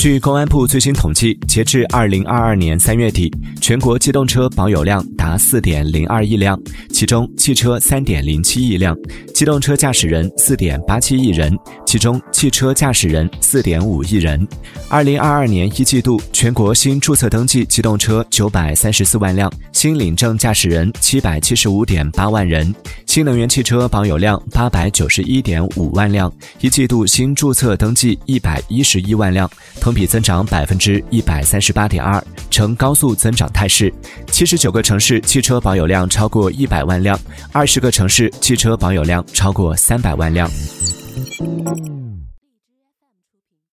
据公安部最新统计，截至二零二二年三月底，全国机动车保有量达四点零二亿辆，其中汽车三点零七亿辆，机动车驾驶人四点八七亿人，其中汽车驾驶人四点五亿人。二零二二年一季度，全国新注册登记机动车九百三十四万辆，新领证驾驶人七百七十五点八万人，新能源汽车保有量八百九十一点五万辆，一季度新注册登记一百一十一万辆。同比增长百分之一百三十八点二，呈高速增长态势。七十九个城市汽车保有量超过一百万辆，二十个城市汽车保有量超过三百万辆。